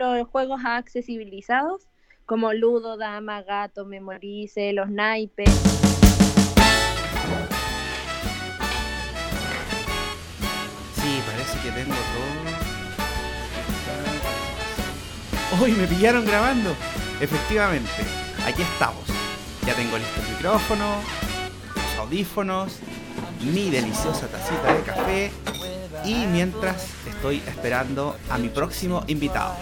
los juegos accesibilizados, como Ludo, Dama, Gato, Memorice, los naipes. Sí, parece que tengo todo. Hoy me pillaron grabando. Efectivamente, aquí estamos. Ya tengo listo el micrófono, los audífonos, mi deliciosa tacita de café y mientras estoy esperando a mi próximo invitado.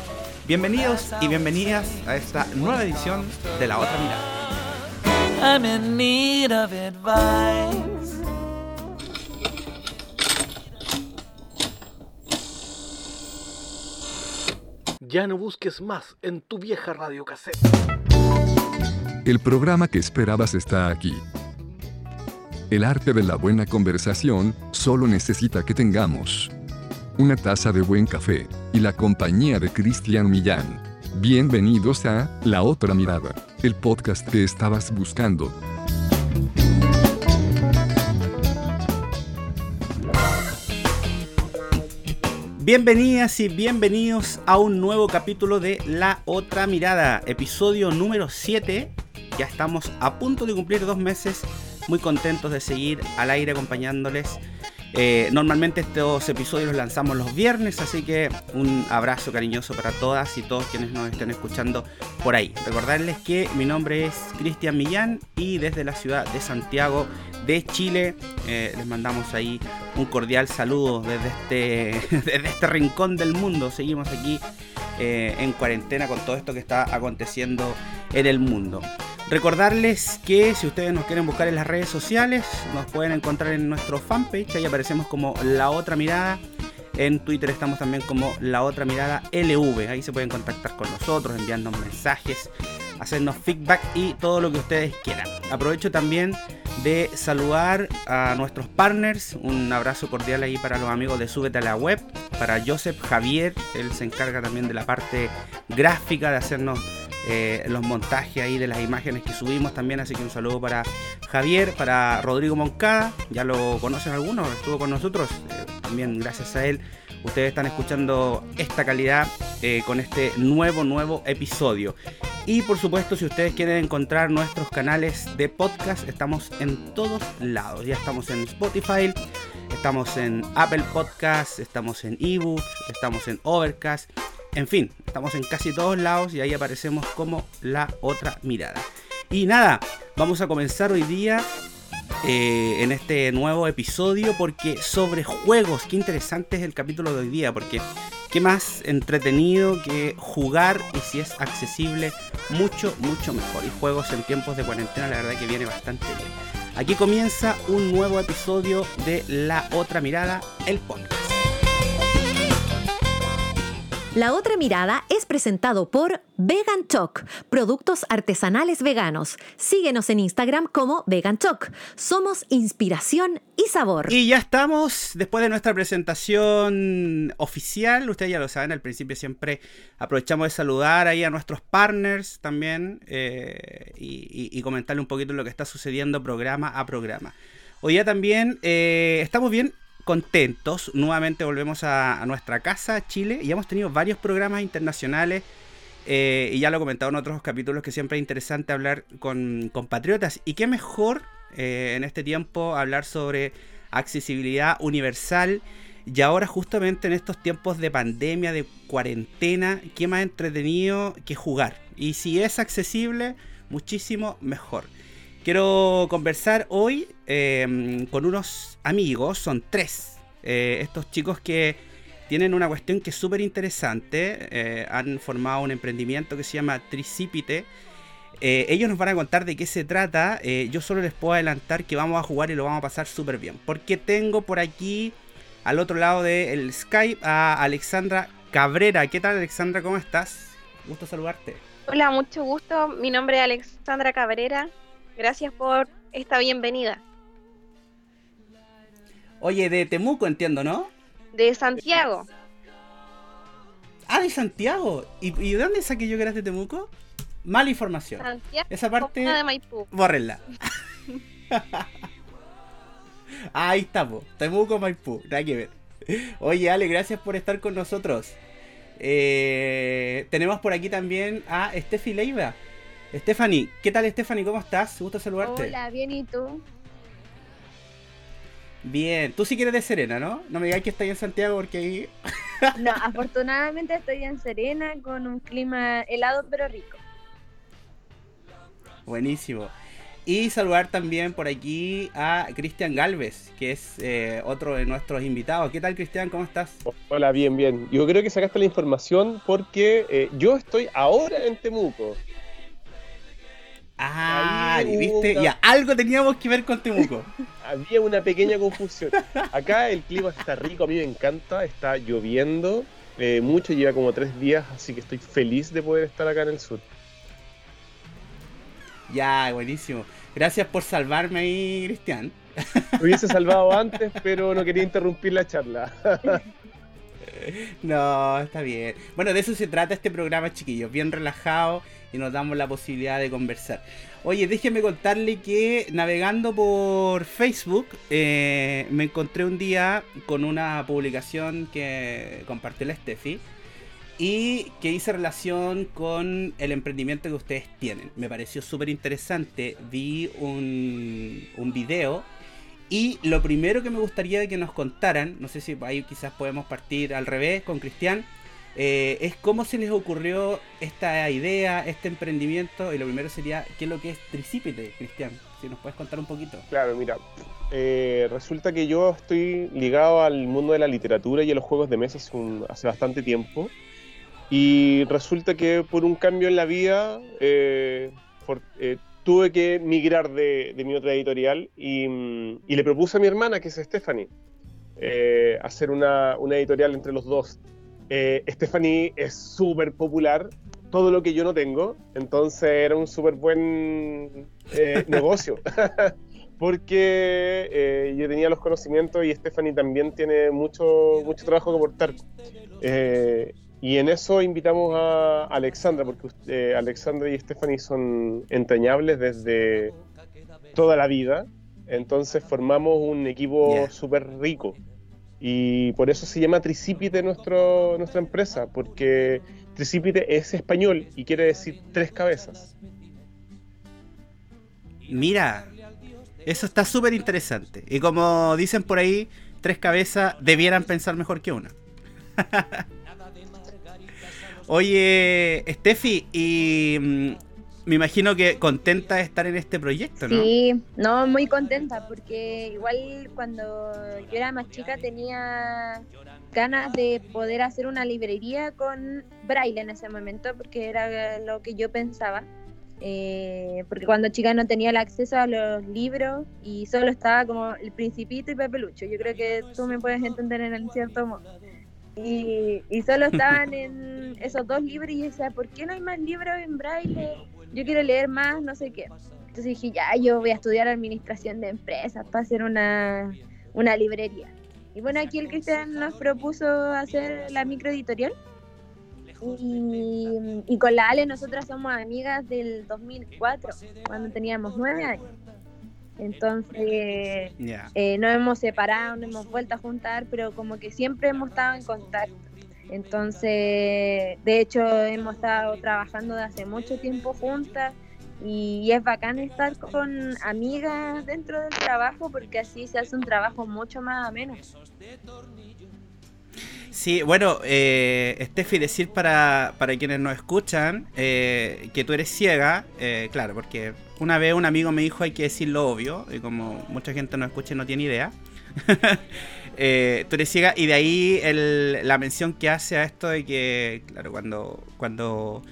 Bienvenidos y bienvenidas a esta nueva edición de La Otra Mirada. I'm in need of advice. Ya no busques más en tu vieja radio cassette. El programa que esperabas está aquí. El arte de la buena conversación solo necesita que tengamos una taza de buen café y la compañía de Cristian Millán. Bienvenidos a La Otra Mirada, el podcast que estabas buscando. Bienvenidas y bienvenidos a un nuevo capítulo de La Otra Mirada, episodio número 7. Ya estamos a punto de cumplir dos meses, muy contentos de seguir al aire acompañándoles. Eh, normalmente estos episodios los lanzamos los viernes, así que un abrazo cariñoso para todas y todos quienes nos estén escuchando por ahí. Recordarles que mi nombre es Cristian Millán y desde la ciudad de Santiago de Chile eh, les mandamos ahí un cordial saludo desde este, desde este rincón del mundo. Seguimos aquí eh, en cuarentena con todo esto que está aconteciendo en el mundo. Recordarles que si ustedes nos quieren buscar en las redes sociales, nos pueden encontrar en nuestro fanpage, ahí aparecemos como La Otra Mirada. En Twitter estamos también como La Otra Mirada LV, ahí se pueden contactar con nosotros, enviarnos mensajes, hacernos feedback y todo lo que ustedes quieran. Aprovecho también de saludar a nuestros partners, un abrazo cordial ahí para los amigos de Súbete a la Web, para Joseph Javier, él se encarga también de la parte gráfica, de hacernos eh, los montajes ahí de las imágenes que subimos también. Así que un saludo para Javier, para Rodrigo Moncada, ya lo conocen algunos, estuvo con nosotros. Eh, también gracias a él ustedes están escuchando esta calidad eh, con este nuevo, nuevo episodio. Y por supuesto, si ustedes quieren encontrar nuestros canales de podcast, estamos en todos lados. Ya estamos en Spotify, estamos en Apple Podcasts, estamos en eBooks, estamos en Overcast. En fin, estamos en casi todos lados y ahí aparecemos como la otra mirada. Y nada, vamos a comenzar hoy día eh, en este nuevo episodio porque sobre juegos, qué interesante es el capítulo de hoy día porque qué más entretenido que jugar y si es accesible, mucho, mucho mejor. Y juegos en tiempos de cuarentena, la verdad que viene bastante bien. Aquí comienza un nuevo episodio de La Otra Mirada, el podcast. La otra mirada es presentado por Vegan Choc, productos artesanales veganos. Síguenos en Instagram como Vegan Choc. Somos inspiración y sabor. Y ya estamos, después de nuestra presentación oficial, ustedes ya lo saben, al principio siempre aprovechamos de saludar ahí a nuestros partners también eh, y, y, comentarle un poquito lo que está sucediendo programa a programa. Hoy ya también eh, estamos bien contentos. Nuevamente volvemos a, nuestra casa, Chile, y hemos tenido varios programas internacionales. Eh, y ya lo he comentado en otros capítulos que siempre es interesante hablar con compatriotas. Y qué mejor eh, en este tiempo hablar sobre accesibilidad universal. Y ahora justamente en estos tiempos de pandemia, de cuarentena, qué más entretenido que jugar. Y si es accesible, muchísimo mejor. Quiero conversar hoy em, con unos amigos, son tres, eh, estos chicos que tienen una cuestión que es súper interesante, eh, han formado un emprendimiento que se llama Tricipite. Eh, ellos nos van a contar de qué se trata, yo solo les puedo adelantar que vamos a jugar y lo vamos a pasar súper bien, porque tengo por aquí al otro lado del Skype a Alexandra Cabrera. ¿Qué tal Alexandra? ¿Cómo estás? Gusto saludarte. Hola, mucho gusto. Mi nombre es Alexandra Cabrera. Gracias por esta bienvenida. Oye, de Temuco entiendo, ¿no? De Santiago. Ah, de Santiago. ¿Y, de dónde saqué yo que eras de Temuco? Mala información. Santiago. Esa parte. De Maipú. Bórrenla. Ahí estamos. Temuco, Maipú. Nada que ver. Oye, Ale, gracias por estar con nosotros. Eh, tenemos por aquí también a Steffi Leiva. Stephanie, ¿qué tal Stephanie? ¿Cómo estás? Gusto saludarte. Hola, bien, ¿y tú? Bien, tú sí quieres de Serena, ¿no? No me digas que estás en Santiago porque ahí... no, afortunadamente estoy en Serena con un clima helado pero rico. Buenísimo. Y saludar también por aquí a Cristian Galvez, que es eh, otro de nuestros invitados. ¿Qué tal, Cristian? ¿Cómo estás? Hola, bien, bien. Yo creo que sacaste la información porque eh, yo estoy ahora en Temuco. Ah, viste, ya algo teníamos que ver con Temuco. Había una pequeña confusión. Acá el clima está rico, a mí me encanta, está lloviendo eh, mucho, lleva como tres días, así que estoy feliz de poder estar acá en el sur. Ya, buenísimo. Gracias por salvarme ahí, Cristian. Me hubiese salvado antes, pero no quería interrumpir la charla. No, está bien. Bueno, de eso se trata este programa, chiquillos. Bien relajado y nos damos la posibilidad de conversar. Oye, déjenme contarle que navegando por Facebook eh, me encontré un día con una publicación que compartió la Steffi y que hice relación con el emprendimiento que ustedes tienen. Me pareció súper interesante. Vi un, un video y lo primero que me gustaría que nos contaran, no sé si ahí quizás podemos partir al revés con Cristian, eh, es cómo se les ocurrió esta idea, este emprendimiento. Y lo primero sería, ¿qué es lo que es Tricípite, Cristian? Si nos puedes contar un poquito. Claro, mira, eh, resulta que yo estoy ligado al mundo de la literatura y a los juegos de mesa hace, bastante tiempo. Y resulta que por un cambio en la vida, eh, tuve que migrar de, mi otra editorial y, le propuse a mi hermana, que es Stephanie, eh, hacer una, editorial entre los dos. Eh, Stephanie es súper popular, todo lo que yo no tengo, entonces era un súper buen eh, negocio. porque yo tenía los conocimientos y Stephanie también tiene mucho, mucho trabajo que aportar. Y en eso invitamos a Alexandra, porque eh, Alexandra y Stephanie son entrañables desde toda la vida. Entonces formamos un equipo súper rico. Y por eso se llama Tricípite nuestro, nuestra empresa, porque Tricípite es español y quiere decir tres cabezas. Mira, eso está súper interesante. Y como dicen por ahí, tres cabezas debieran pensar mejor que una. Oye, Steffi, y mm, me imagino que contenta de estar en este proyecto, ¿no? Sí, no, muy contenta, porque igual cuando yo era más chica tenía ganas de poder hacer una librería con braille en ese momento, porque era lo que yo pensaba. Eh, porque cuando chica no tenía el acceso a los libros y solo estaba como El Principito y Pepe Lucho. Yo creo que tú me puedes entender en cierto modo. Y, solo estaban en esos dos libros y yo decía, ¿por qué no hay más libros en braille? Yo quiero leer más, no sé qué. Entonces dije, ya, yo voy a estudiar administración de empresas para hacer una, una librería. Y bueno, aquí el Cristian nos propuso hacer la microeditorial. Y, y con la Ale nosotras somos amigas del 2004, cuando teníamos nueve años. Entonces, eh, no hemos separado, no hemos vuelto a juntar, pero como que siempre hemos estado en contacto. Entonces, de hecho, hemos estado trabajando de hace mucho tiempo juntas y es bacán estar con amigas dentro del trabajo porque así se hace un trabajo mucho más ameno. Sí, bueno, eh, Steffi, decir para, para quienes nos escuchan eh, que tú eres ciega, eh, claro, porque una vez un amigo me dijo hay que decir lo obvio, y como mucha gente nos escucha y no tiene idea. Eh, tú eres ciega y de ahí la mención que hace a esto de que, claro, cuando, cuando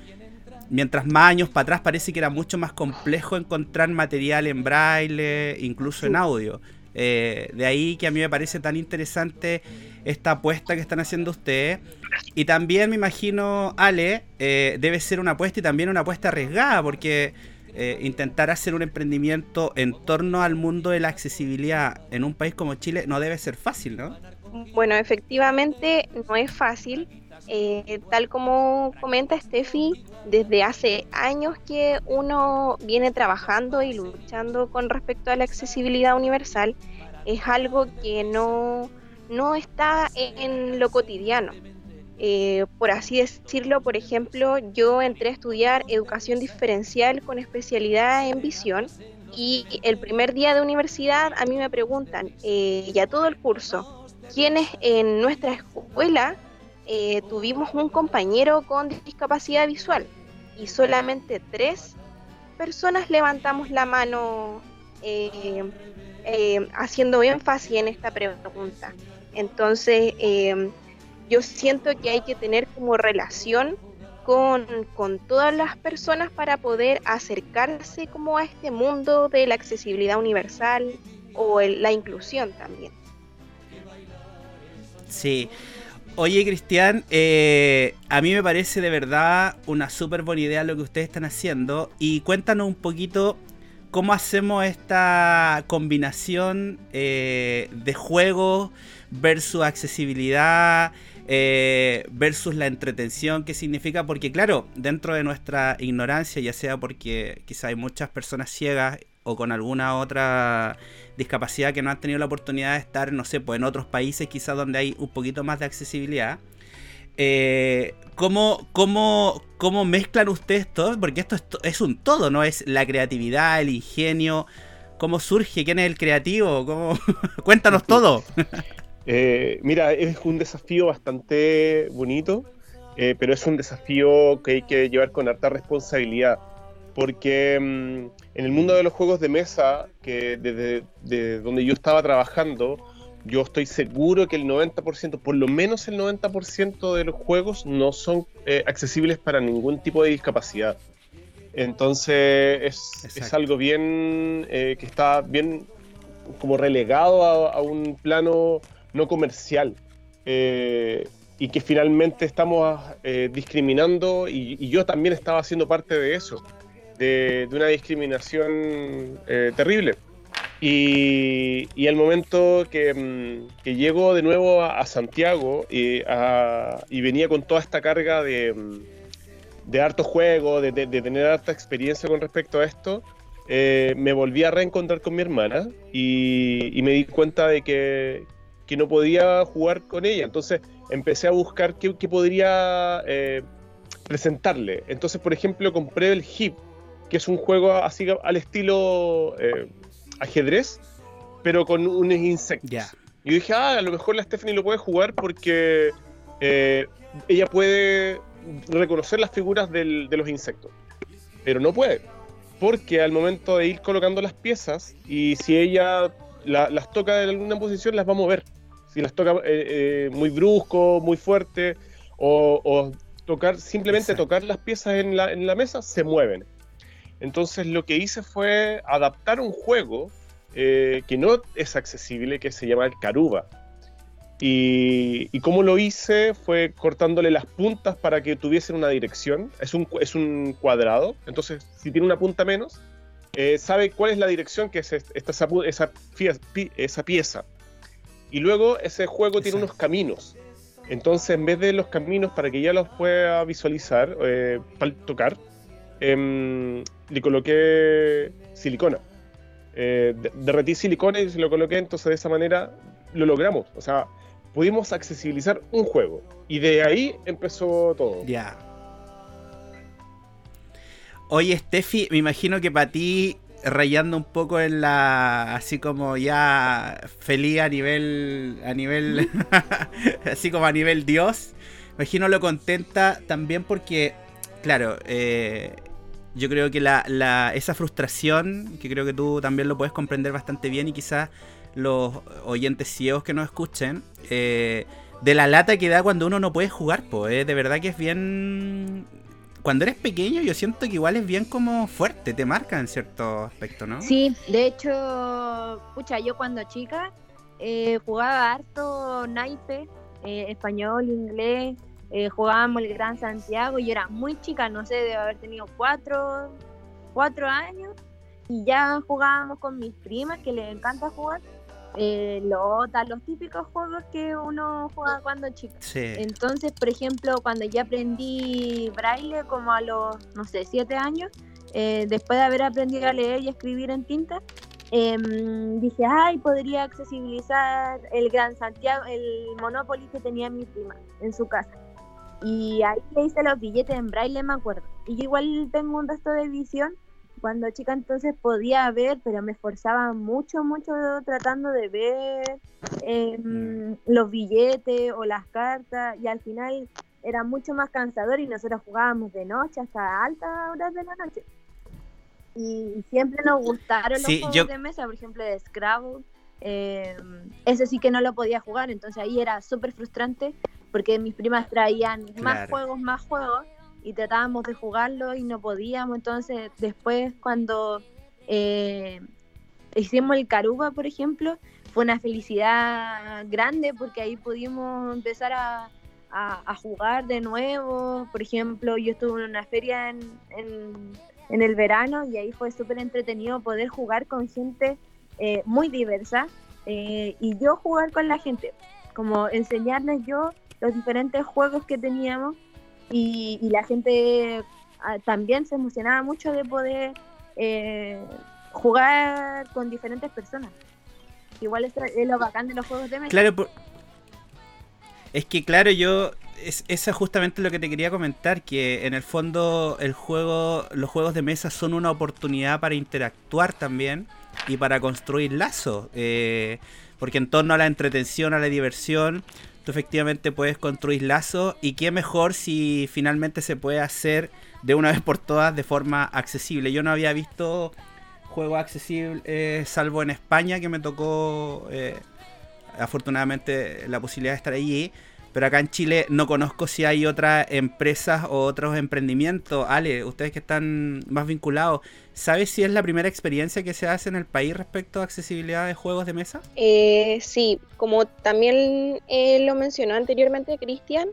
mientras más años para atrás parece que era mucho más complejo encontrar material en braille, incluso en audio. Eh, de ahí que a mí me parece tan interesante esta apuesta que están haciendo ustedes. Y también me imagino, Ale, eh, debe ser una apuesta y también una apuesta arriesgada, porque eh, intentar hacer un emprendimiento en torno al mundo de la accesibilidad en un país como Chile no debe ser fácil, ¿no? Bueno, efectivamente no es fácil. Tal como comenta Steffi, desde hace años que uno viene trabajando y luchando con respecto a la accesibilidad universal, es algo que no, no está en lo cotidiano. Eh, por así decirlo, por ejemplo, yo entré a estudiar educación diferencial con especialidad en visión y el primer día de universidad a mí me preguntan, eh, ya todo el curso, ¿quiénes en nuestra escuela eh, tuvimos un compañero con discapacidad visual? Y solamente tres personas levantamos la mano eh, haciendo énfasis en esta pregunta. Entonces, yo siento que hay que tener como relación con, todas las personas para poder acercarse como a este mundo de la accesibilidad universal o la inclusión también. Sí. Oye, Cristian, eh, a mí me parece de verdad una súper buena idea lo que ustedes están haciendo. Y cuéntanos un poquito cómo hacemos esta combinación eh, de juego versus accesibilidad, eh, versus la entretención que significa, porque claro, dentro de nuestra ignorancia, ya sea porque quizá hay muchas personas ciegas o con alguna otra discapacidad que no han tenido la oportunidad de estar, no sé, pues en otros países quizás donde hay un poquito más de accesibilidad. Eh, ¿cómo, cómo, cómo, mezclan ustedes todo? Porque esto es, es, un todo, ¿no? Es la creatividad, el ingenio. ¿Cómo surge? ¿Quién es el creativo? ¿Cómo? Cuéntanos todo. Eh, mira, es un desafío bastante bonito, eh, pero es un desafío que hay que llevar con harta responsabilidad, porque mm, en el mundo de los juegos de mesa, que desde donde yo estaba trabajando, yo estoy seguro que el 90%, por lo menos el 90% de los juegos no son eh, accesibles para ningún tipo de discapacidad. Entonces es, algo bien que está bien como relegado a un plano no comercial. Eh, y que finalmente estamos eh, discriminando, y, yo también estaba haciendo parte de eso, de, una discriminación eh, terrible. Y, y, el momento que, mm, llego de nuevo a, Santiago y, venía con toda esta carga de, mm, de harto juego, de, de, tener harta experiencia con respecto a esto, me volví a reencontrar con mi hermana y, me di cuenta de que, que no podía jugar con ella. Entonces empecé a buscar qué, podría eh, presentarle. Entonces, por ejemplo, compré el Hip, que es un juego así al estilo eh, ajedrez, pero con unos insectos. Y yo dije, ah, a lo mejor la Stephanie lo puede jugar porque eh, ella puede reconocer las figuras de los insectos. Pero no puede. Porque al momento de ir colocando las piezas, y si ella las toca en alguna posición, las va a mover si las toca eh, eh, muy brusco, muy fuerte, o, tocar, simplemente tocar las piezas en la, en la, mesa, se mueven. Entonces lo que hice fue adaptar un juego eh, que no es accesible, que se llama el Caruba. Y, y cómo lo hice fue cortándole las puntas para que tuviesen una dirección. Es un, es un cuadrado, entonces si tiene una punta menos, sabe cuál es la dirección que es esta, esa, esa, esa pieza. Y luego ese juego tiene unos caminos. Entonces, en vez de los caminos para que ya los pueda visualizar, eh, para tocar, em, le coloqué silicona. Eh, derretí silicona y se lo coloqué, entonces de esa manera lo logramos. O sea, pudimos accesibilizar un juego. Y de ahí empezó todo. Ya. Oye, Steffi, me imagino que para ti rayando un poco en la así como ya feliz a nivel a nivel así como a nivel dios imagino lo contenta también porque claro eh, yo creo que la, esa frustración que creo que tú también lo puedes comprender bastante bien y quizás los oyentes ciegos que nos escuchen eh, de la lata que da cuando uno no puede jugar pues de verdad que es bien cuando eres pequeño yo siento que igual es bien como fuerte, te marca en cierto aspecto, ¿no? Sí, de hecho, pucha, yo cuando chica eh, jugaba harto naipe, eh, español, inglés, eh, jugábamos el Gran Santiago y yo era muy chica, no sé, debe haber tenido cuatro, cuatro años y ya jugábamos con mis primas que les encanta jugar eh, Lota, los típicos juegos que uno juega cuando chico. Entonces, por ejemplo, cuando ya aprendí braille como a los, no sé, siete años, eh, después de haber aprendido a leer y escribir en tinta, em, dije, ay, podría accesibilizar el Gran Santiago, el Monopoly que tenía mi prima en su casa. Y ahí le hice los billetes en braille, me acuerdo. Y yo igual tengo un resto de visión. Cuando chica entonces podía ver, pero me esforzaba mucho, mucho tratando de ver em, los billetes o las cartas. Y al final era mucho más cansador y nosotros jugábamos de noche hasta altas horas de la noche. Y siempre nos gustaron los juegos yo- de mesa, por ejemplo, de Scrabble. Eh, ese sí que no lo podía jugar, entonces ahí era súper frustrante porque mis primas traían más juegos, más juegos y tratábamos de jugarlo y no podíamos. Entonces, después, cuando eh, hicimos el Caruba, por ejemplo, fue una felicidad grande porque ahí pudimos empezar a, a- a jugar de nuevo. Por ejemplo, yo estuve en una feria en, en- en el verano y ahí fue súper entretenido poder jugar con gente eh, muy diversa eh, y yo jugar con la gente, como enseñarles yo los diferentes juegos que teníamos y, la gente ah, también se emocionaba mucho de poder eh, jugar con diferentes personas. Igual es, es lo bacán de los juegos de mesa. Claro, es que claro, yo es, eso es justamente lo que te quería comentar, que en el fondo el juego, los juegos de mesa son una oportunidad para interactuar también y para construir lazos, eh, porque en torno a la entretención, a la diversión, tú efectivamente puedes construir lazos y qué mejor si finalmente se puede hacer de una vez por todas de forma accesible. Yo no había visto juegos accesibles, eh, salvo en España que me tocó eh, afortunadamente la posibilidad de estar allí. Pero acá en Chile no conozco si hay otras empresas o otros emprendimientos. Ale, ustedes que están más vinculados, ¿sabes si es la primera experiencia que se hace en el país respecto a accesibilidad de juegos de mesa? Eh, sí, como también eh, lo mencionó anteriormente Cristian,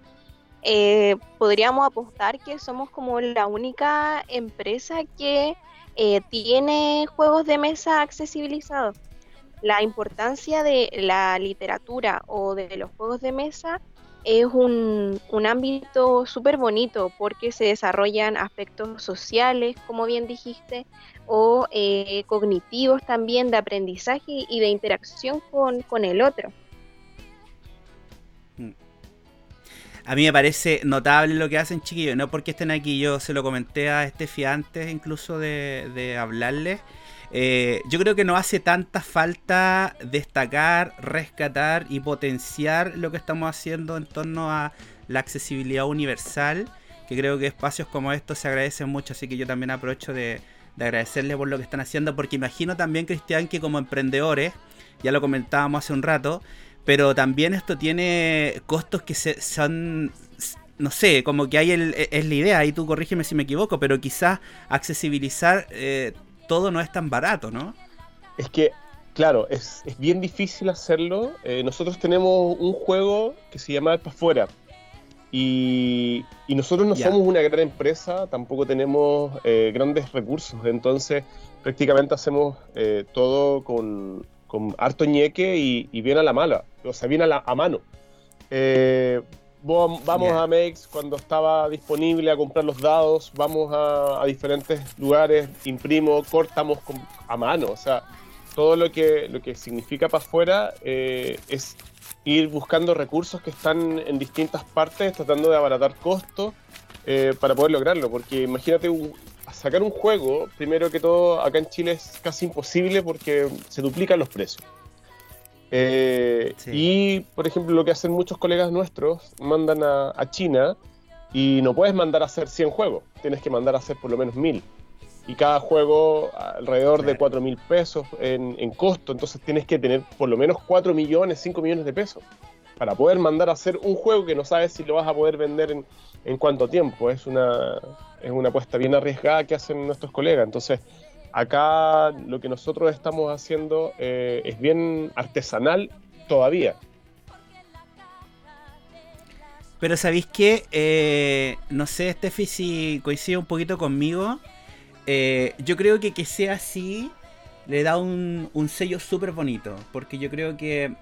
eh, podríamos apostar que somos como la única empresa que eh, tiene juegos de mesa accesibilizados. La importancia de la literatura o de los juegos de mesa es un, un ámbito súper bonito porque se desarrollan aspectos sociales, como bien dijiste, o eh, cognitivos también de aprendizaje y de interacción con, con el otro. A mí me parece notable lo que hacen, chiquillos. No porque estén aquí, yo se lo comenté a Estefi antes incluso de, de hablarles. Eh, yo creo que no hace tanta falta destacar, rescatar y potenciar lo que estamos haciendo en torno a la accesibilidad universal, que creo que espacios como estos se agradecen mucho, así que yo también aprovecho de, de agradecerles por lo que están haciendo, porque imagino también, Cristian, que como emprendedores, ya lo comentábamos hace un rato, pero también esto tiene costos que se, son, no sé, como que hay el, es la idea, y tú corrígeme si me equivoco, pero quizás accesibilizar eh, todo no es tan barato, ¿no? Es que, claro, es, es bien difícil hacerlo. Eh, nosotros tenemos un juego que se llama Para Afuera. Y, y nosotros no somos una gran empresa, tampoco tenemos eh, grandes recursos. Entonces, prácticamente hacemos eh, todo con, con harto ñeque y, y bien a la mala. O sea, bien a, la, a mano. Eh, vamos a Mex cuando estaba disponible a comprar los dados, vamos a, a diferentes lugares, imprimo, cortamos con- a mano, o sea, todo lo que, lo que significa para afuera eh, es ir buscando recursos que están en distintas partes, tratando de abaratar costos eh, para poder lograrlo, porque imagínate un- sacar un juego, primero que todo acá en Chile es casi imposible porque se duplican los precios. Eh, Sí. Y, por ejemplo, lo que hacen muchos colegas nuestros, mandan a, a China y no puedes mandar a hacer 100 juegos, tienes que mandar a hacer por lo menos 1000. Y cada juego alrededor de Claro. 4 mil pesos en, en costo, entonces tienes que tener por lo menos 4 millones, 5 millones de pesos para poder mandar a hacer un juego que no sabes si lo vas a poder vender en, en cuánto tiempo. Es una, es una apuesta bien arriesgada que hacen nuestros colegas. Entonces, acá lo que nosotros estamos haciendo eh, es bien artesanal todavía. Pero ¿sabéis qué? Eh, no sé, Steffi, si coincide un poquito conmigo. Eh, yo creo que que sea así le da un, sello súper bonito. Porque yo creo que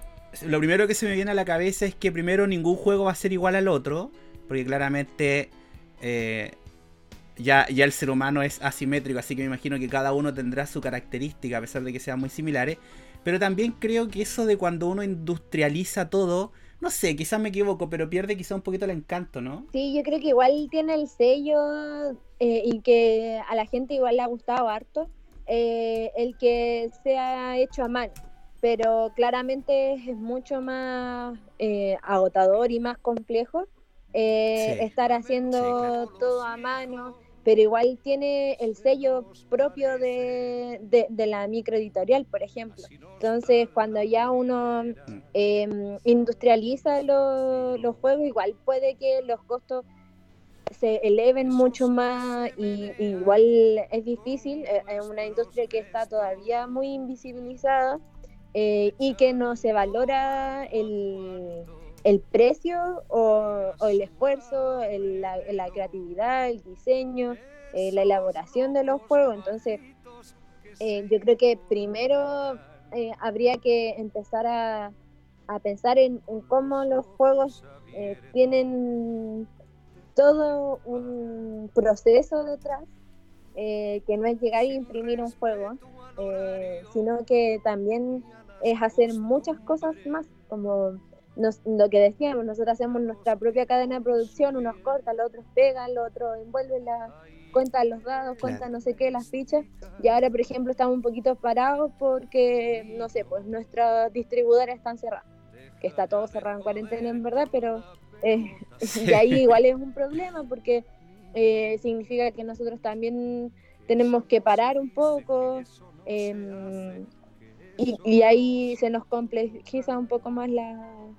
lo primero que se me viene a la cabeza es que primero ningún juego va a ser igual al otro. Porque claramente ya, ya el ser humano es asimétrico. Así que me imagino que cada uno tendrá su característica a pesar de que sean muy similares. Pero también creo que eso de cuando uno industrializa todo no sé, quizás me equivoco, pero pierde quizás un poquito el encanto, ¿no? Sí, yo creo que igual tiene el sello eh, y que a la gente igual le ha gustado harto eh, el que se ha hecho a mano, pero claramente es mucho más eh, agotador y más complejo eh, Sí. estar haciendo Sí, claro. todo a mano, pero igual tiene el sello propio de, de- de la microeditorial, por ejemplo. Entonces, cuando ya uno eh, industrializa lo- los juegos, igual puede que los costos se eleven mucho más y, igual es difícil, eh, es una industria que está todavía muy invisibilizada eh, y que no se valora el, el precio o, el esfuerzo, el- la, creatividad, el diseño, eh, la elaboración de los juegos. Entonces, eh, yo creo que primero eh, habría que empezar a, pensar en, en cómo los juegos tienen todo un proceso detrás, que no es llegar y imprimir un juego, sino que también es hacer muchas cosas más, como nos- lo que decíamos, nosotros hacemos nuestra propia cadena de producción, unos cortan, los otros pegan, los otros envuelven, la, cuentan los dados, cuentan no sé qué, las fichas, y ahora, por ejemplo, estamos un poquito parados porque, no sé, pues nuestras distribuidoras están cerradas, que está todo cerrado en cuarentena en verdad, pero eh, y ahí igual es un problema porque eh, significa que nosotros también tenemos que parar un poco em, y, y ahí se nos complejiza un poco más la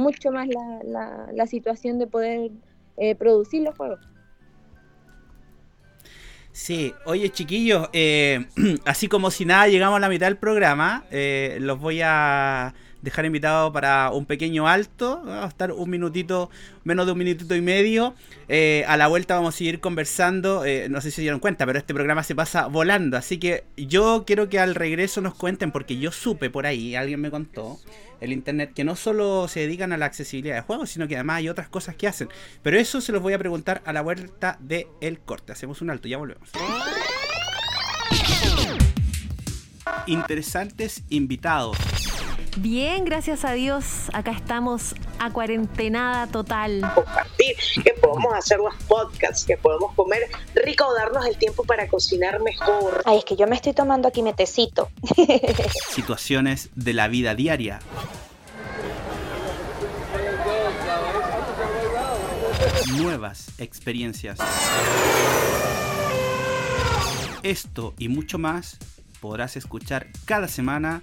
mucho más la, la, situación de poder eh, producir los juegos. Sí, oye chiquillos, eh, así como si nada llegamos a la mitad del programa, eh, los voy a dejar invitados para un pequeño alto, vamos a estar un minutito, menos de un minutito y medio, Eh, a la vuelta vamos a seguir conversando, eh, no sé si se dieron cuenta, pero este programa se pasa volando, así que yo quiero que al regreso nos cuenten, porque yo supe por ahí, alguien me contó, el internet, que no solo se dedican a la accesibilidad de juegos, sino que además hay otras cosas que hacen, pero eso se los voy a preguntar a la vuelta del corte, hacemos un alto, ya volvemos. Interesantes invitados. Bien, gracias a Dios, acá estamos a cuarentenada total. compartir, que podemos hacer los podcasts, que podemos comer rico o darnos el tiempo para cocinar mejor. Ay, es que yo me estoy tomando aquí mi tecito. situaciones de la vida diaria. Nuevas experiencias. Esto y mucho más podrás escuchar cada semana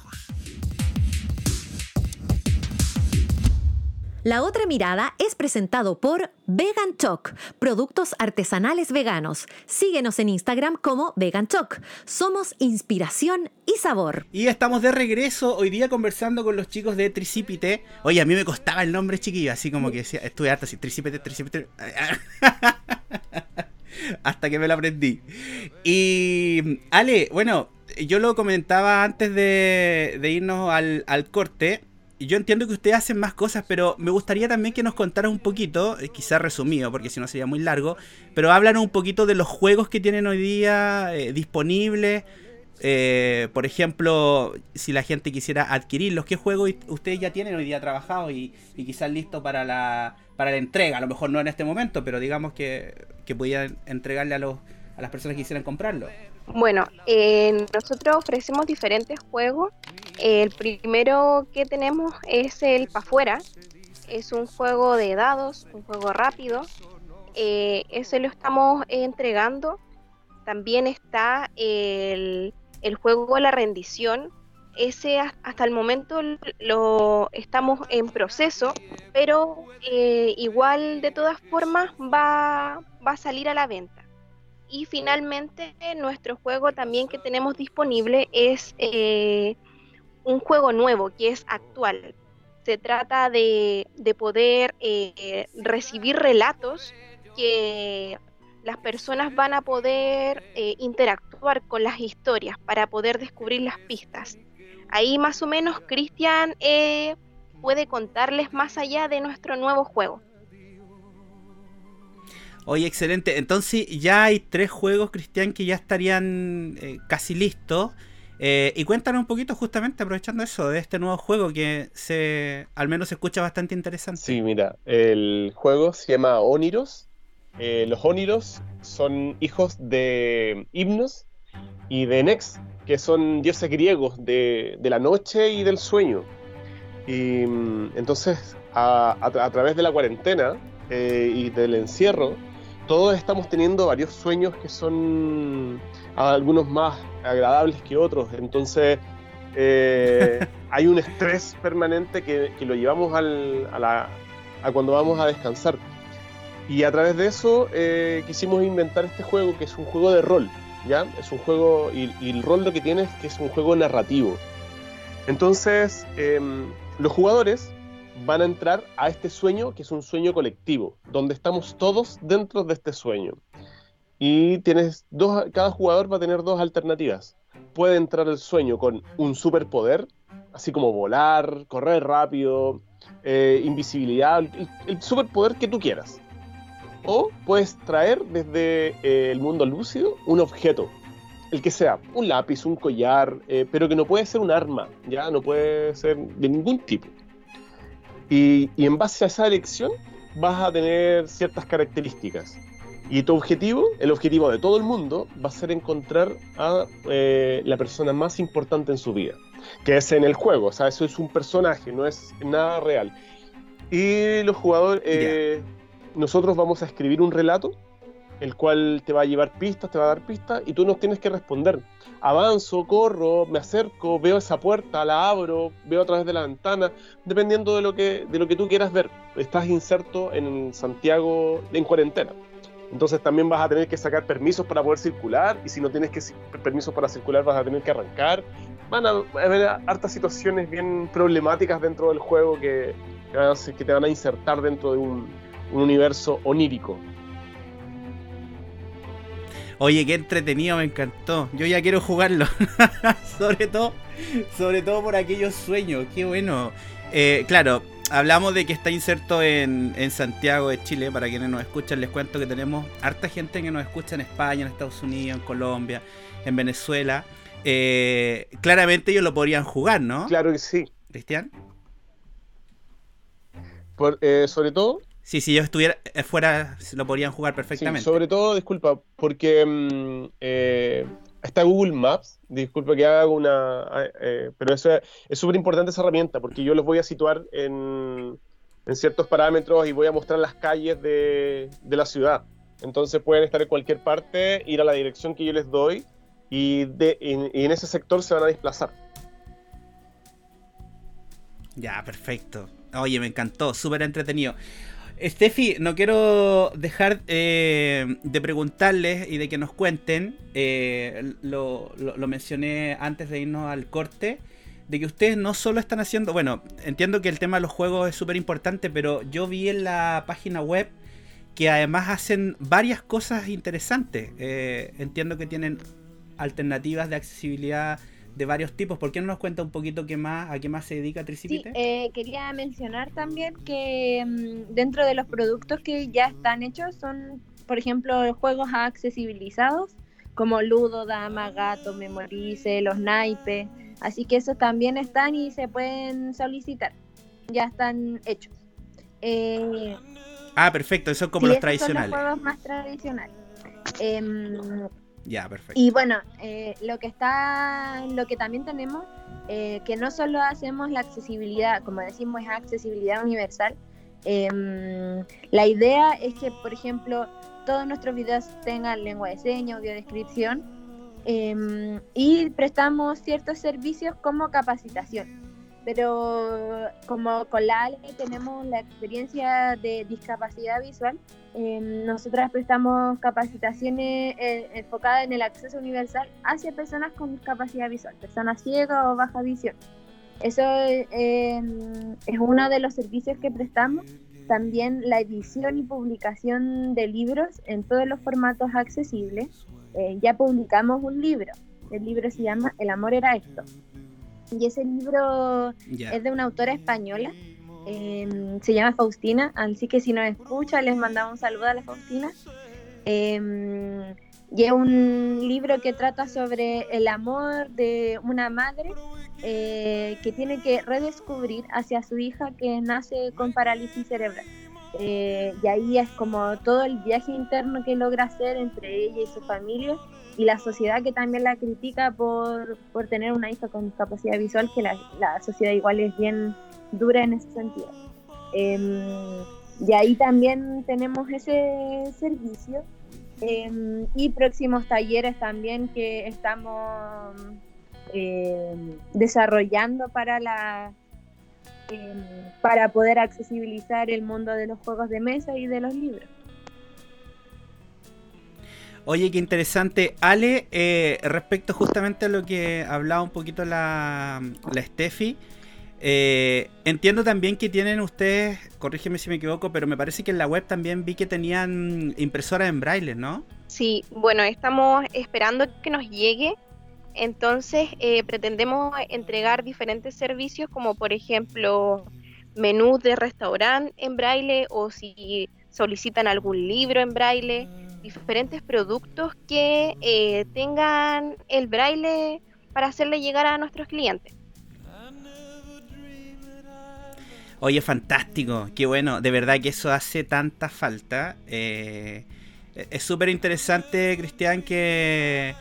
La otra mirada es presentado por Vegan Choc, productos artesanales veganos. Síguenos en Instagram como Vegan Choc. Somos inspiración y sabor. Y estamos de regreso hoy día conversando con los chicos de Tricipite. Oye, a mí me costaba el nombre chiquillo, así como que decía, estuve harto así, Tricipite, Tricipite. Hasta que me lo aprendí. Y Ale, bueno, yo lo comentaba antes de, irnos al corte. Y Yo entiendo que ustedes hacen más cosas, pero me gustaría también que nos contaran un poquito, eh, quizás resumido, porque si no sería muy largo, pero háblanos un poquito de los juegos que tienen hoy día eh, disponibles. Eh, por ejemplo, si la gente quisiera adquirirlos, ¿qué juegos ustedes ya tienen hoy día trabajados y, y quizás listos para la, para la entrega? A lo mejor no en este momento, pero digamos que, que pudieran entregarle a, los, a las personas que quisieran comprarlo. Bueno, eh, nosotros ofrecemos diferentes juegos. El primero que tenemos es el Pa' Fuera. Es un juego de dados, un juego rápido. Eh, ese lo estamos entregando. También está el, el juego La Rendición. Ese has- hasta el momento lo estamos en proceso, pero eh, igual de todas formas va, va a salir a la venta. Y finalmente nuestro juego también que tenemos disponible es eh, un juego nuevo que es actual. Se trata de, de poder eh, recibir relatos que las personas van a poder eh, interactuar con las historias para poder descubrir las pistas. Ahí más o menos Cristian eh, puede contarles más allá de nuestro nuevo juego. Oye, excelente. Entonces ya hay tres juegos, Cristian, que ya estarían eh, casi listos. Eh, y cuéntanos un poquito justamente, aprovechando eso, de este nuevo juego que se al menos se escucha bastante interesante. Sí, mira, el juego se llama Oniros. Eh, los Oniros son hijos de Himnos y de Nex, que son dioses griegos de, la noche y del sueño. Y mm, entonces, a, través de la cuarentena y del encierro, todos estamos teniendo varios sueños que son algunos más agradables que otros. Entonces, eh, hay un estrés permanente que, que lo llevamos al- a, la- a cuando vamos a descansar. Y a través de eso eh, quisimos inventar este juego que es un juego de rol. ¿ya? Es un juego, y, y el rol lo que tiene es que es un juego narrativo. Entonces, em, los jugadores van a entrar a este sueño que es un sueño colectivo, donde estamos todos dentro de este sueño. Y tienes dos, cada jugador va a tener dos alternativas. Puede entrar al sueño con un superpoder, así como volar, correr rápido, eh, invisibilidad, el, el superpoder que tú quieras. O puedes traer desde eh, el mundo lúcido un objeto, el que sea, un lápiz, un collar, eh, pero que no puede ser un arma, ya no puede ser de ningún tipo. Y, y en base a esa elección vas a tener ciertas características. Y tu objetivo, el objetivo de todo el mundo, va a ser encontrar a eh, la persona más importante en su vida, que es en el juego, o sea, eso es un personaje, no es nada real. Y los jugadores, eh, nosotros vamos a escribir un relato, el cual te va a llevar pistas, te va a dar pistas, y tú nos tienes que responder. Avanzo, corro, me acerco, veo esa puerta, la abro, veo a través de la ventana, dependiendo de lo que, de lo que tú quieras ver. Estás inserto en Santiago en cuarentena. Entonces también vas a tener que sacar permisos para poder circular y si no tienes permisos para circular vas a tener que arrancar. Van a haber hartas situaciones bien problemáticas dentro del juego que, que te van a insertar dentro de un universo onírico. Oye, qué entretenido, me encantó. Yo ya quiero jugarlo. sobre todo, sobre todo por aquellos sueños. Qué bueno. Eh, claro, hablamos de que está inserto en, en Santiago de Chile. Para quienes nos escuchan, les cuento que tenemos harta gente que nos escucha en España, en Estados Unidos, en Colombia, en Venezuela. Eh, claramente ellos lo podrían jugar, ¿no? Claro que sí. Cristian. Por- eh, sobre todo, Sí, si yo estuviera eh, fuera, lo podrían jugar sí, perfectamente. sobre todo, disculpa, porque mm, eh, está Google Maps, disculpa que haga una... eh, pero eso es es súper importante esa herramienta, porque yo los voy a situar en, en ciertos parámetros y voy a mostrar las calles de, de la ciudad. Entonces pueden estar en cualquier parte, ir a la dirección que yo les doy y, de, y en ese sector se van a desplazar. Ya, perfecto. Oye, me encantó, súper entretenido. Steffi, no quiero dejar eh, de preguntarles y de que nos cuenten, eh, lo, lo- mencioné antes de irnos al corte, de que ustedes no solo están haciendo, bueno, entiendo que el tema de los juegos es súper importante, pero yo vi en la página web que además hacen varias cosas interesantes. Eh, entiendo que tienen alternativas de accesibilidad de varios tipos. ¿Por qué no nos cuenta un poquito qué más, a qué más se dedica Sí, Tricipite? eh, quería mencionar también que mm, dentro de los productos que ya están hechos son, por ejemplo, juegos accesibilizados como Ludo, Dama, Gato, Memorice, los naipes. Así que esos también están y se pueden solicitar. Ya están hechos. Eh, Ah, perfecto, son como sí, los esos son tradicionales. juegos más tradicionales. Em, Y bueno, eh, lo que está, lo que también tenemos, eh, que no solo hacemos la accesibilidad, como decimos, es accesibilidad universal. em, la idea es que, por ejemplo, todos nuestros videos tengan lengua de señas, audiodescripción, em, y prestamos ciertos servicios como capacitación. Pero como con la Ale tenemos la experiencia de discapacidad visual, eh, nosotras prestamos capacitaciones eh, enfocadas en el acceso universal hacia personas con discapacidad visual, personas ciegas o baja visión. Eso eh, es uno de los servicios que prestamos. También la edición y publicación de libros en todos los formatos accesibles. Eh, ya publicamos un libro. El libro se llama El amor era esto. Y ese libro es de una autora española Em, se llama Faustina, así que si nos escucha, les mandamos un saludo a la Faustina. Em, y es un libro que trata sobre el amor de una madre eh, que tiene que redescubrir hacia su hija que nace con parálisis cerebral. Eh, y ahí es como todo el viaje interno que logra hacer entre ella y su familia y la sociedad que también la critica por, por tener una hija con discapacidad visual, que la, la sociedad igual es bien dura en ese sentido. Em, y ahí también tenemos ese servicio em, y próximos talleres también que estamos em, desarrollando para la para poder accesibilizar el mundo de los juegos de mesa y de los libros. Oye, qué interesante. Ale, eh, respecto justamente a lo que hablaba un poquito la, la Steffi, eh, entiendo también que tienen ustedes, corrígeme si me equivoco, pero me parece que en la web también vi que tenían impresoras en braille, ¿no? Sí, bueno, estamos esperando que nos llegue. Entonces, eh, pretendemos entregar diferentes servicios, como por ejemplo menús de restaurante en braille o si solicitan algún libro en braille, diferentes productos que eh, tengan el braille para hacerle llegar a nuestros clientes. Oye, fantástico, qué bueno, de verdad que eso hace tanta falta. Eh, es súper interesante, Cristian, que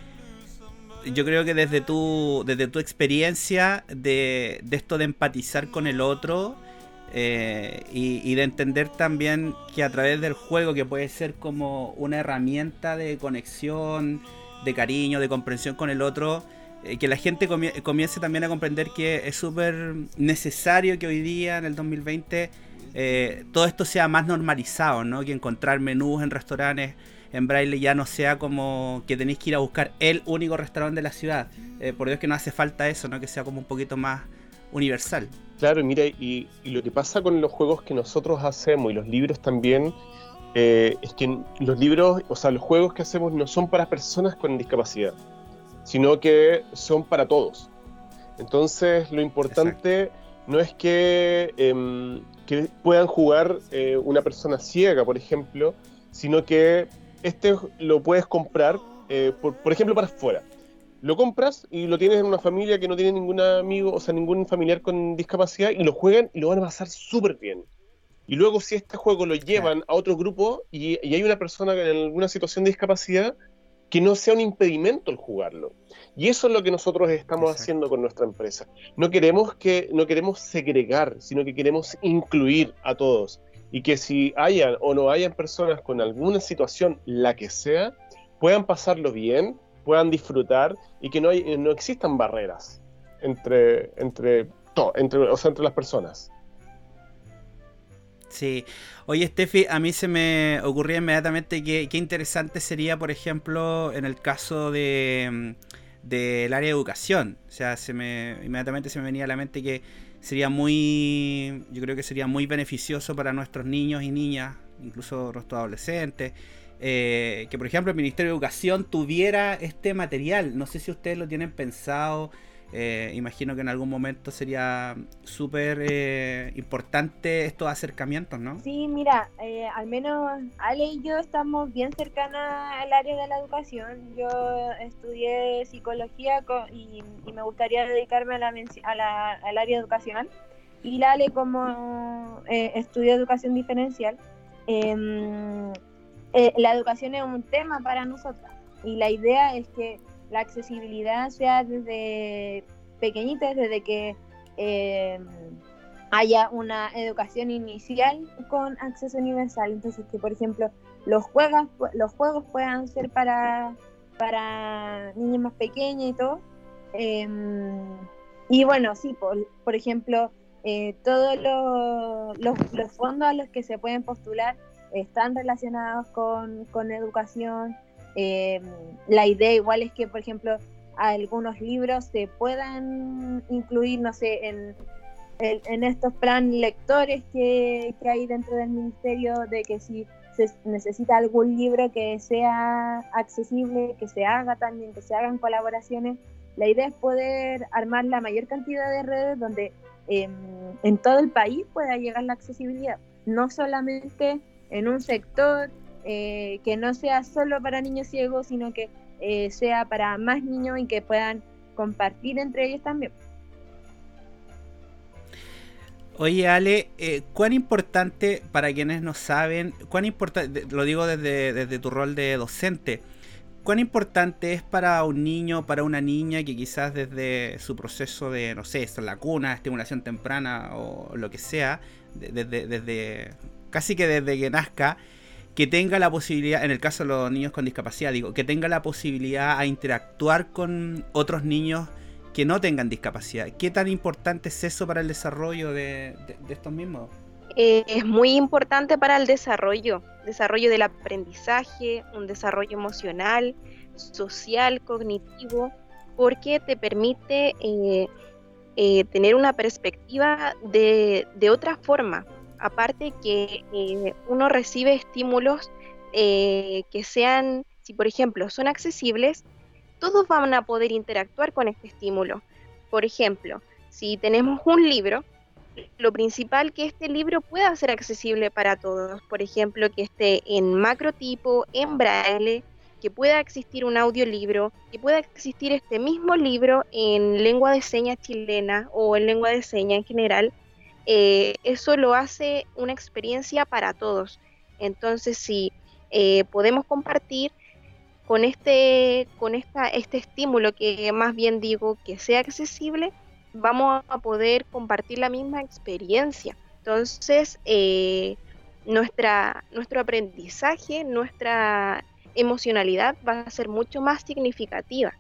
yo creo que desde tu, desde tu experiencia de, esto de empatizar con el otro eh, y, y, de entender también que a través del juego, que puede ser como una herramienta de conexión, de cariño, de comprensión con el otro, eh, que la gente comience también a comprender que es súper necesario que hoy día, en el 2020, eh, todo esto sea más normalizado, ¿no? Que encontrar menús en restaurantes en braille ya no sea como que tenéis que ir a buscar el único restaurante de la ciudad. Eh, por Dios que no hace falta eso, ¿no? Que sea como un poquito más universal. Claro, mira, y, y lo que pasa con los juegos que nosotros hacemos y los libros también, es que los libros, o sea, los juegos que hacemos no son para personas con discapacidad sino que son para todos. Entonces, lo importante no es que, em, que puedan jugar eh, una persona ciega, por ejemplo, sino que este lo puedes comprar, eh, por, por, ejemplo, para afuera. Lo compras y lo tienes en una familia que no tiene ningún amigo, o sea, ningún familiar con discapacidad, y lo juegan y lo van a pasar súper bien. Y luego si este juego lo llevan a otro grupo y, y hay una persona en alguna situación de discapacidad, que no sea un impedimento el jugarlo. Y eso es lo que nosotros estamos haciendo con nuestra empresa. No queremos que no queremos segregar, sino que queremos incluir a todos y que si hayan o no hayan personas con alguna situación, la que sea, puedan pasarlo bien, puedan disfrutar y que no, hay, no existan barreras entre entre entre, o sea, entre las personas. Sí. Oye, Steffi, a mí se me ocurría inmediatamente que qué interesante sería, por ejemplo, en el caso de mm, del área de educación. O sea, se me inmediatamente se me venía a la mente que sería muy, yo creo que sería muy beneficioso para nuestros niños y niñas, incluso nuestros adolescentes, eh, que por ejemplo el Ministerio de Educación tuviera este material. No sé si ustedes lo tienen pensado eh, imagino que en algún momento sería súper eh, importante estos acercamientos, ¿no? Sí, mira, eh, al menos Ale y yo estamos bien cercanas al área de la educación. Yo estudié psicología y, me gustaría dedicarme a la, a la, al área educacional. Y Ale como estudió educación diferencial, em, la educación es un tema para nosotras. Y la idea es que la accesibilidad sea desde pequeñitas, desde que eh, haya una educación inicial con acceso universal. Entonces, que por ejemplo los juegos, los juegos puedan ser para, para niños más pequeños y todo. Em, y bueno, sí, por, ejemplo, eh, todos los, fondos a los que se pueden postular están relacionados con, con educación. Eh, la idea igual es que, por ejemplo, algunos libros se puedan incluir, no sé, en, en, estos plan lectores que, que, hay dentro del ministerio, de que si se necesita algún libro que sea accesible, que se haga también, que se hagan colaboraciones. La idea es poder armar la mayor cantidad de redes donde em, en todo el país pueda llegar la accesibilidad, no solamente en un sector eh, que no sea solo para niños ciegos, sino que eh, sea para más niños y que puedan compartir entre ellos también. Oye, Ale, eh, ¿cuán importante, para quienes no saben, cuán importante, lo digo desde, desde tu rol de docente, cuán importante es para un niño, para una niña que quizás desde su proceso de, no sé, la cuna, estimulación temprana o lo que sea, desde, desde casi que desde que nazca, que tenga la posibilidad, en el caso de los niños con discapacidad, digo, que tenga la posibilidad a interactuar con otros niños que no tengan discapacidad. ¿Qué tan importante es eso para el desarrollo de, estos mismos? Eh, es muy importante para el desarrollo, desarrollo del aprendizaje, un desarrollo emocional, social, cognitivo, porque te permite eh, eh, tener una perspectiva de, de, otra forma. Aparte que uno recibe estímulos que sean, si por ejemplo son accesibles, todos van a poder interactuar con este estímulo. Por ejemplo, si tenemos un libro, lo principal que este libro pueda ser accesible para todos. Por ejemplo, que esté en macrotipo, en braille, que pueda existir un audiolibro, que pueda existir este mismo libro en lengua de señas chilena o en lengua de señas en general. Eh, eso lo hace una experiencia para todos. Entonces, si eh, podemos compartir con este, con esta, este estímulo que más bien digo que sea accesible, vamos a poder compartir la misma experiencia. Entonces, eh, nuestra, nuestro aprendizaje, nuestra emocionalidad va a ser mucho más significativa.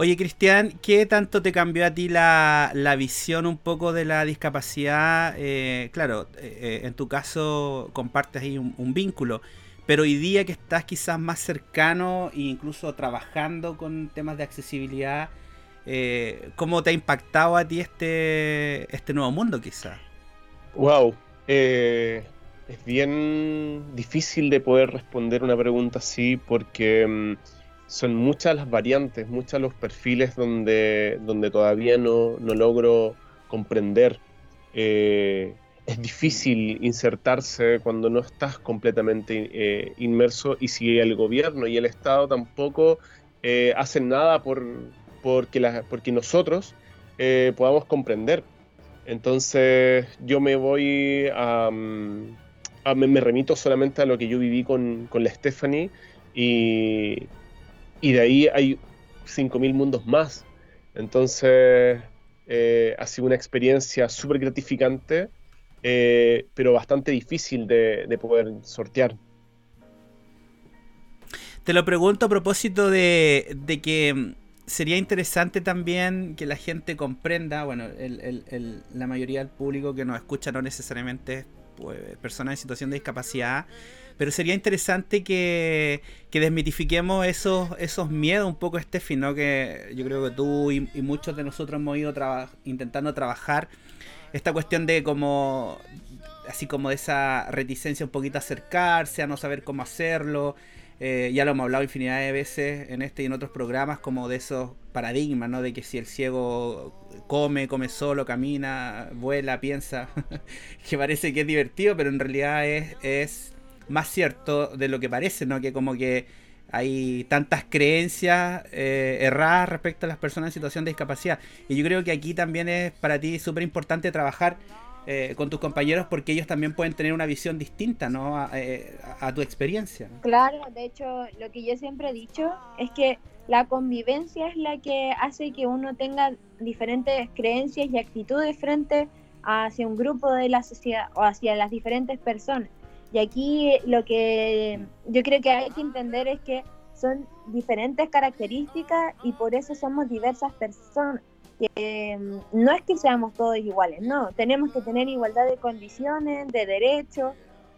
Oye, Cristian, ¿qué tanto te cambió a ti la, visión un poco de la discapacidad? Eh, claro, eh, en tu caso compartes ahí un vínculo, pero hoy día que estás quizás más cercano e incluso trabajando con temas de accesibilidad, eh, ¿cómo te ha impactado a ti este, este nuevo mundo quizás? Wow, eh, es bien difícil de poder responder una pregunta así porque mm, son muchas las variantes, muchos los perfiles donde, donde todavía no, no logro comprender. Eh, es difícil insertarse cuando no estás completamente eh, inmerso y si el gobierno y el Estado tampoco eh, hacen nada por porque, porque nosotros eh, podamos comprender. Entonces yo me voy a, mm, me, remito solamente a lo que yo viví con, con la Stephanie y, y de ahí hay 5.000 mundos más. Entonces ha sido una experiencia súper gratificante eh, pero bastante difícil de, poder sortear. Te lo pregunto a propósito de, que mm, sería interesante también que la gente comprenda, bueno, la mayoría del público que nos escucha no necesariamente pues, personas en situación de discapacidad, pero sería interesante que, desmitifiquemos esos, esos miedos un poco, Steffi, ¿no? Que yo creo que tú y, muchos de nosotros hemos ido intentando trabajar esta cuestión de como así como de esa reticencia un poquito a acercarse, a no saber cómo hacerlo. Eh, ya lo hemos hablado infinidad de veces en este y en otros programas, como de esos paradigmas, ¿no? De que si el ciego come, come solo, camina, vuela, piensa, que parece que es divertido, pero en realidad es, es más cierto de lo que parece, ¿no? Que como que hay tantas creencias eh, erradas respecto a las personas en situación de discapacidad. Y yo creo que aquí también es para ti súper importante trabajar eh, con tus compañeros porque ellos también pueden tener una visión distinta ¿no? a, eh, tu experiencia. Claro, de hecho, lo que yo siempre he dicho es que la convivencia es la que hace que uno tenga diferentes creencias y actitudes frente hacia un grupo de la sociedad o hacia las diferentes personas. Y aquí lo que yo creo que hay que entender es que son diferentes características y por eso somos diversas personas. Mm, no es que seamos todos iguales, no, tenemos que tener igualdad de condiciones, de derechos,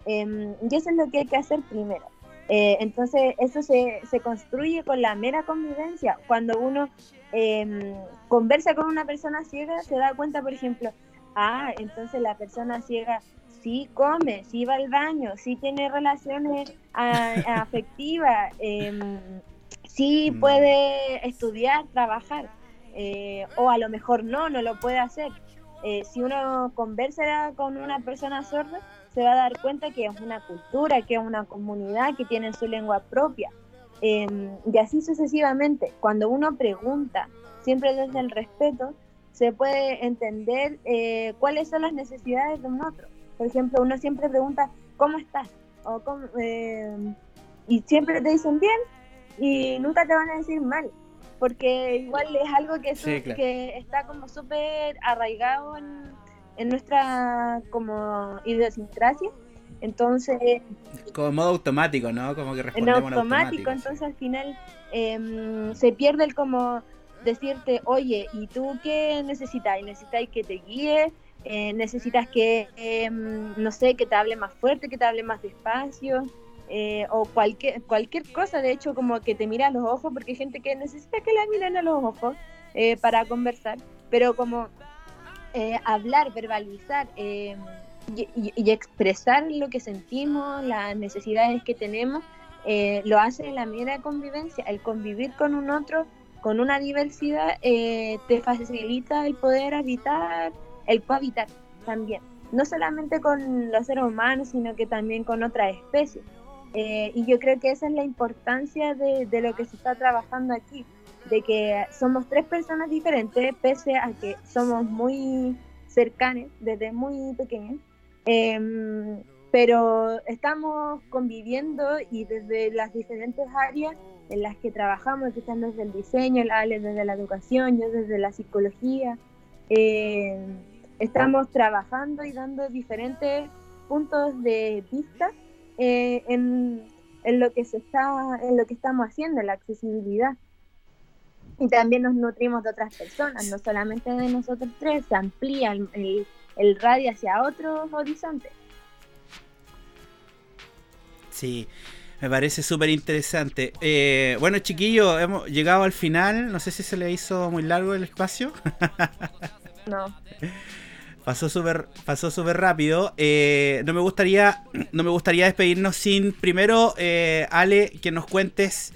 em, y eso es lo que hay que hacer primero. Eh, entonces, eso se, se, construye con la mera convivencia. Cuando uno em, conversa con una persona ciega, se da cuenta, por ejemplo, ah, entonces la persona ciega sí come, sí va al baño, sí tiene relaciones afectivas, eh, sí mm. puede estudiar, trabajar. eh, o a lo mejor no, no lo puede hacer. Eh, si uno conversa con una persona sorda, se va a dar cuenta que es una cultura, que es una comunidad que tiene su lengua propia. Em, y así sucesivamente. Cuando uno pregunta, siempre desde el respeto, se puede entender eh, cuáles son las necesidades de un otro. Por ejemplo, uno siempre pregunta, ¿cómo estás? O em, y siempre te dicen bien y nunca te van a decir mal, porque igual es algo que, que está como súper arraigado en, en nuestra como idiosincrasia. Entonces... Como modo automático, ¿no? Como que respondemos en automático, entonces al final em, se pierde el como decirte, oye, ¿y tú qué necesitas? ¿Necesitas que te guíe? Eh, ¿Necesitas que, em, no sé, que te hable más fuerte, que te hable más despacio? Eh, o cualquier, cualquier cosa, de hecho, como que te mira a los ojos, porque hay gente que necesita que la miren a los ojos eh, para conversar, pero como eh, hablar, verbalizar eh, y, expresar lo que sentimos, las necesidades que tenemos, lo hace la mera convivencia. El convivir con un otro, con una diversidad, te facilita el poder habitar, el cohabitar también. No solamente con los seres humanos, sino que también con otras especies. y yo creo que esa es la importancia de, de lo que se está trabajando aquí de que somos tres personas diferentes, pese a que somos muy cercanos desde muy pequeños. Em, pero estamos conviviendo y desde las diferentes áreas en las que trabajamos, que están desde el diseño, Ale desde la educación, yo desde la psicología, em, estamos trabajando y dando diferentes puntos de vista eh, en, en, lo que se está, en lo que estamos haciendo, en la accesibilidad y también nos nutrimos de otras personas, no solamente de nosotros tres, se amplía el, radio hacia otros horizontes. Sí, me parece súper interesante. Eh, bueno, chiquillos, hemos llegado al final. No sé si se le hizo muy largo el espacio. no. Pasó súper pasó súper rápido. Eh, no me gustaría no me gustaría despedirnos sin primero eh, Ale que nos cuentes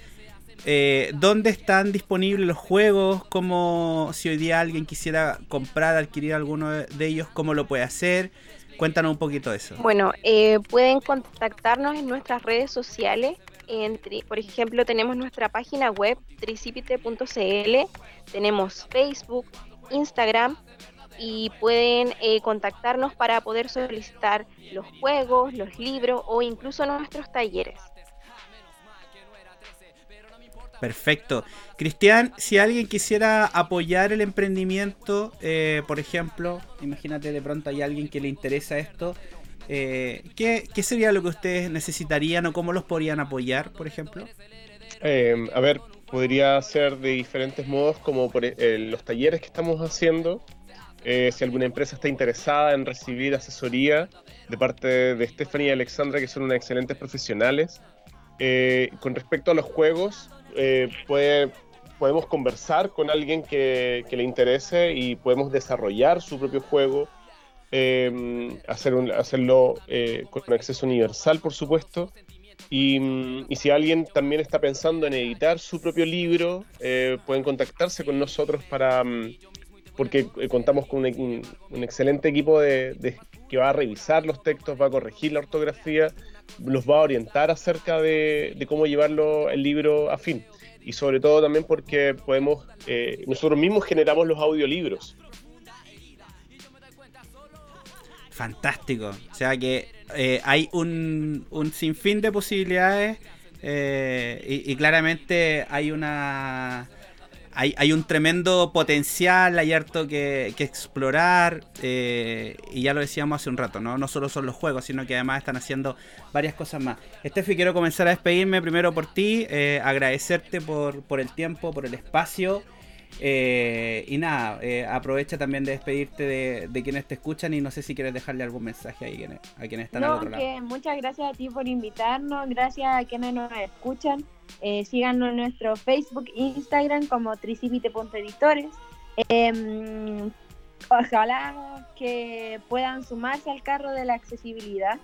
eh, ¿Dónde están disponibles los juegos? ¿Cómo, si hoy día alguien quisiera comprar, adquirir alguno de ellos, cómo lo puede hacer? Cuéntanos un poquito de eso. Bueno, eh, pueden contactarnos en nuestras redes sociales. Entre, por ejemplo, tenemos nuestra página web tricipite.cl, tenemos Facebook, Instagram y pueden eh, contactarnos para poder solicitar los juegos, los libros o incluso nuestros talleres. Perfecto. Cristian, si alguien quisiera apoyar el emprendimiento, eh, por ejemplo, imagínate de pronto hay alguien que le interesa esto, eh, ¿qué, sería lo que ustedes necesitarían o cómo los podrían apoyar, por ejemplo? Em, a ver, podría ser de diferentes modos, como por e, los talleres que estamos haciendo. Eh, si alguna empresa está interesada en recibir asesoría de parte de Stephanie y Alexandra, que son unas excelentes profesionales. con respecto a los juegos, eh, puede, podemos conversar con alguien que, le interese y podemos desarrollar su propio juego, eh, hacer hacerlo eh, con acceso universal, por supuesto. Y, si alguien también está pensando en editar su propio libro, pueden contactarse con nosotros para mm, porque contamos con un, excelente equipo de, que va a revisar los textos, va a corregir la ortografía los va a orientar acerca de, cómo llevarlo el libro a fin. Y sobre todo también porque podemos, eh, nosotros mismos generamos los audiolibros. Fantástico. O sea que eh, hay un, un sinfín de posibilidades eh, y, claramente hay una hay, un tremendo potencial, hay harto que, explorar, eh, y ya lo decíamos hace un rato, ¿no? No solo son los juegos, sino que además están haciendo varias cosas más. Estefi, quiero comenzar a despedirme primero por ti, eh, agradecerte por, por el tiempo, por el espacio. Eh, y nada, aprovecha también de despedirte de, quienes te escuchan y no sé si quieres dejarle algún mensaje ahí a quienes están al otro lado. muchas gracias a ti por invitarnos, gracias a quienes nos escuchan. Eh, síganos en nuestro Facebook, Instagram como tricipite.editores. Eh, ojalá que puedan sumarse al carro de la accesibilidad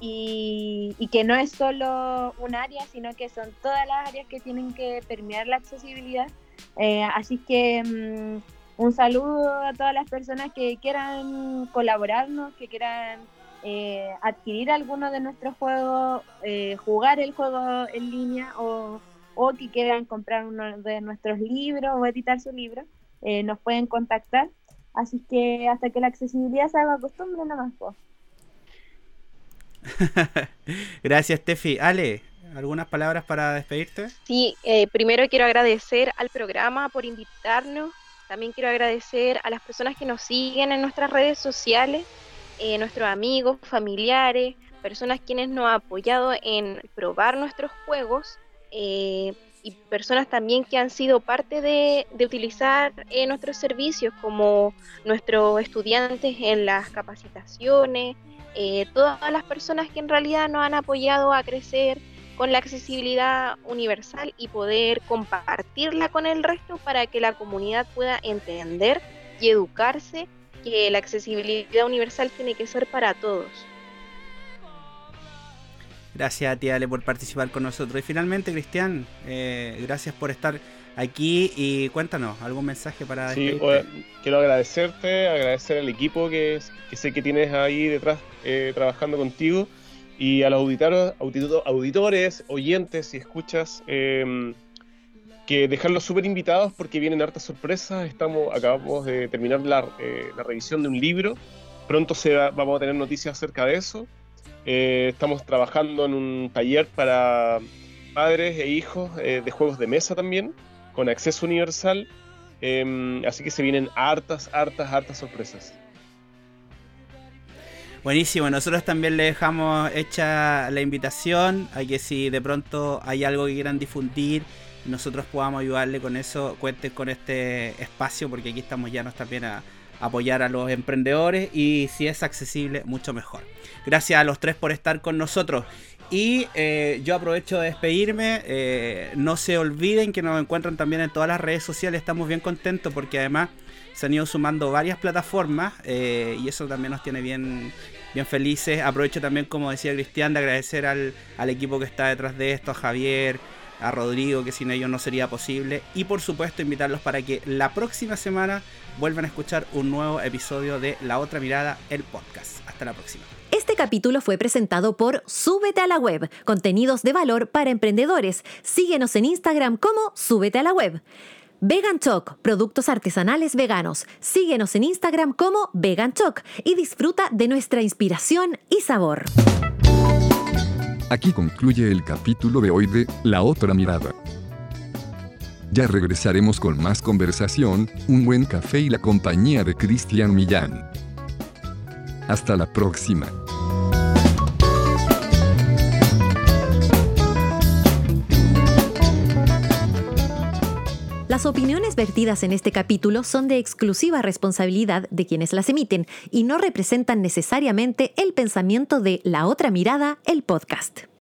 y, que no es solo un área, sino que son todas las áreas que tienen que permear la accesibilidad, Eh, así que mm, un saludo a todas las personas que quieran colaborarnos, que quieran eh, adquirir alguno de nuestros juegos, eh, jugar el juego en línea o, o, que quieran comprar uno de nuestros libros o editar su libro, eh, nos pueden contactar. Así que hasta que la accesibilidad se haga costumbre, nada más. Gracias, Tefi. Ale, ¿algunas palabras para despedirte? Sí, eh, primero quiero agradecer al programa por invitarnos. También quiero agradecer a las personas que nos siguen en nuestras redes sociales, eh, nuestros amigos, familiares, personas quienes nos han apoyado en probar nuestros juegos eh, y personas también que han sido parte de, de utilizar eh, nuestros servicios como nuestros estudiantes en las capacitaciones, eh, todas las personas que en realidad nos han apoyado a crecer con la accesibilidad universal y poder compartirla con el resto para que la comunidad pueda entender y educarse que la accesibilidad universal tiene que ser para todos. Gracias a ti, Ale, por participar con nosotros. Y finalmente, Cristian, eh, gracias por estar aquí y cuéntanos, ¿algún mensaje para Sí, o, quiero agradecerte, agradecer al equipo que, que sé que tienes ahí detrás eh, trabajando contigo y a los auditores, oyentes y escuchas, eh, que dejarlos súper invitados porque vienen hartas sorpresas. Estamos, acabamos de terminar la, eh, la revisión de un libro. Pronto se va, vamos a tener noticias acerca de eso. Eh, estamos trabajando en un taller para padres e hijos eh, de juegos de mesa también, con acceso universal. Eh, así que se vienen hartas, hartas, hartas sorpresas. Buenísimo, nosotros también le dejamos hecha la invitación a que si de pronto hay algo que quieran difundir, nosotros podamos ayudarle con eso, cuenten con este espacio porque aquí estamos llanos también a apoyar a los emprendedores y si es accesible, mucho mejor. Gracias a los tres por estar con nosotros. Y eh, yo aprovecho de despedirme. Eh, no se olviden que nos encuentran también en todas las redes sociales. Estamos bien contentos porque además se han ido sumando varias plataformas eh, y eso también nos tiene bien, bien felices. Aprovecho también, como decía Cristian, de agradecer al, al equipo que está detrás de esto, a Javier, a Rodrigo, que sin ellos no sería posible. Y por supuesto invitarlos para que la próxima semana vuelvan a escuchar un nuevo episodio de La Otra Mirada, el podcast. Hasta la próxima. Este capítulo fue presentado por Súbete a la Web, contenidos de valor para emprendedores. Síguenos en Instagram como Súbete a la Web. Vegan Choc, productos artesanales veganos. Síguenos en Instagram como Vegan Choc y disfruta de nuestra inspiración y sabor. Aquí concluye el capítulo de hoy de La Otra Mirada. Ya regresaremos con más conversación, un buen café y la compañía de Cristian Millán. Hasta la próxima. Las opiniones vertidas en este capítulo son de exclusiva responsabilidad de quienes las emiten y no representan necesariamente el pensamiento de La Otra Mirada, el podcast.